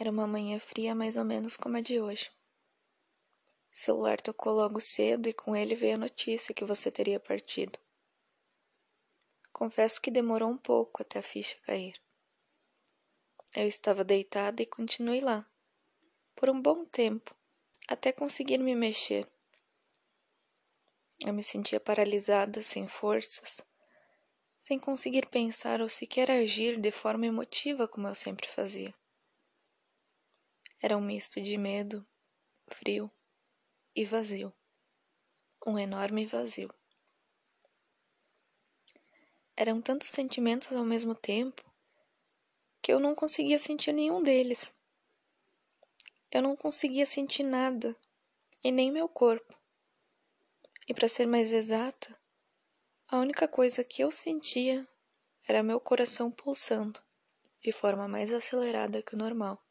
Era uma manhã fria, mais ou menos como a de hoje. O celular tocou logo cedo e com ele veio a notícia que você teria partido. Confesso que demorou um pouco até a ficha cair. Eu estava deitada e continuei lá, por um bom tempo, até conseguir me mexer. Eu me sentia paralisada, sem forças, sem conseguir pensar ou sequer agir de forma emotiva como eu sempre fazia. Era um misto de medo, frio e vazio. Um enorme vazio. Eram tantos sentimentos ao mesmo tempo que eu não conseguia sentir nenhum deles. Eu não conseguia sentir nada, e nem meu corpo. E para ser mais exata, a única coisa que eu sentia era meu coração pulsando de forma mais acelerada que o normal.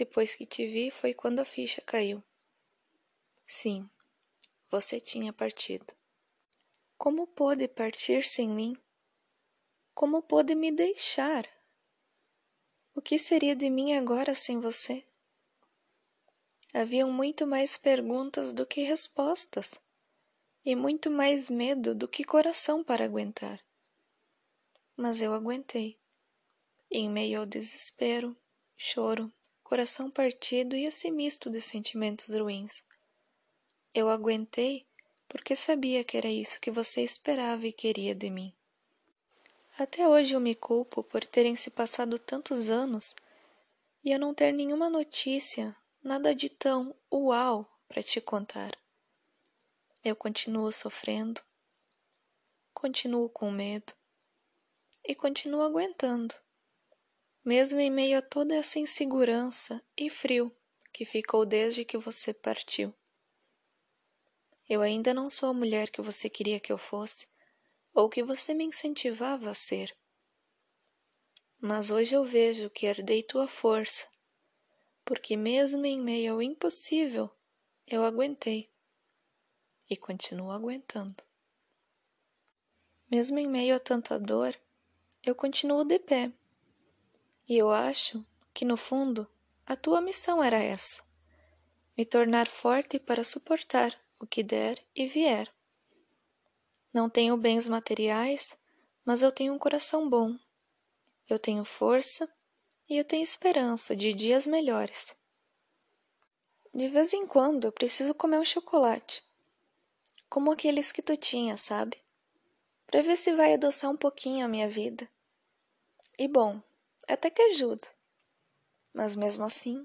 Depois que te vi foi quando a ficha caiu. Sim, você tinha partido. Como pôde partir sem mim? Como pôde me deixar? O que seria de mim agora sem você? Haviam muito mais perguntas do que respostas, e muito mais medo do que coração para aguentar. Mas eu aguentei. Em meio ao desespero, choro, coração partido e esse misto de sentimentos ruins. Eu aguentei porque sabia que era isso que você esperava e queria de mim. Até hoje eu me culpo por terem se passado tantos anos e eu não ter nenhuma notícia nada de tão uau para te contar. Eu continuo sofrendo, continuo com medo e continuo aguentando, mesmo em meio a toda essa insegurança e frio que ficou desde que você partiu. Eu ainda não sou a mulher que você queria que eu fosse ou que você me incentivava a ser. Mas hoje eu vejo que herdei tua força porque mesmo em meio ao impossível, eu aguentei e continuo aguentando. Mesmo em meio a tanta dor, eu continuo de pé. E eu acho que no fundo a tua missão era essa: me tornar forte para suportar o que der e vier. Não tenho bens materiais, mas eu tenho um coração bom. Eu tenho força e eu tenho esperança de dias melhores. De vez em quando eu preciso comer um chocolate, como aqueles que tu tinha, sabe? Pra ver se vai adoçar um pouquinho a minha vida. E bom, até que ajuda. Mas mesmo assim,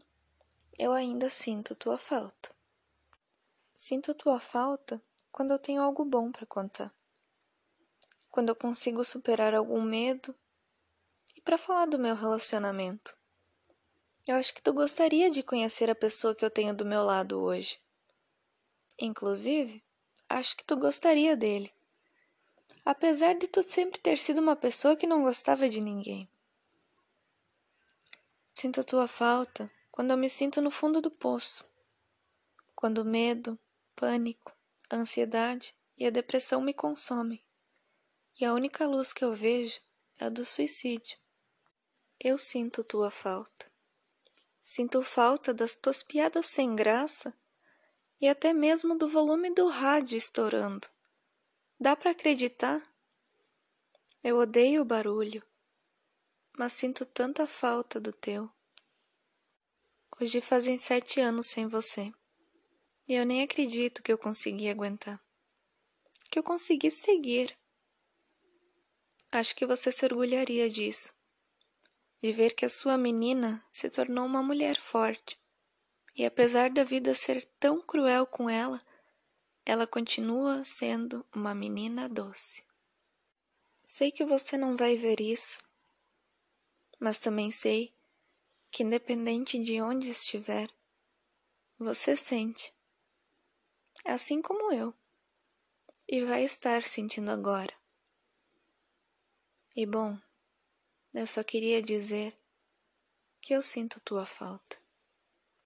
eu ainda sinto tua falta. Sinto tua falta quando eu tenho algo bom para contar. Quando eu consigo superar algum medo para falar do meu relacionamento. Eu acho que tu gostaria de conhecer a pessoa que eu tenho do meu lado hoje. Inclusive, acho que tu gostaria dele. Apesar de tu sempre ter sido uma pessoa que não gostava de ninguém. Sinto tua falta quando eu me sinto no fundo do poço. Quando o medo, pânico, a ansiedade e a depressão me consomem. E a única luz que eu vejo é a do suicídio. Eu sinto tua falta. Sinto falta das tuas piadas sem graça e até mesmo do volume do rádio estourando. Dá para acreditar? Eu odeio o barulho, mas sinto tanta falta do teu. Hoje fazem sete anos sem você e eu nem acredito que eu consegui aguentar. Que eu consegui seguir. Acho que você se orgulharia disso de ver que a sua menina se tornou uma mulher forte. E apesar da vida ser tão cruel com ela, ela continua sendo uma menina doce. Sei que você não vai ver isso, mas também sei que, independente de onde estiver, você sente, assim como eu, e vai estar sentindo agora. E bom, eu só queria dizer que eu sinto tua falta.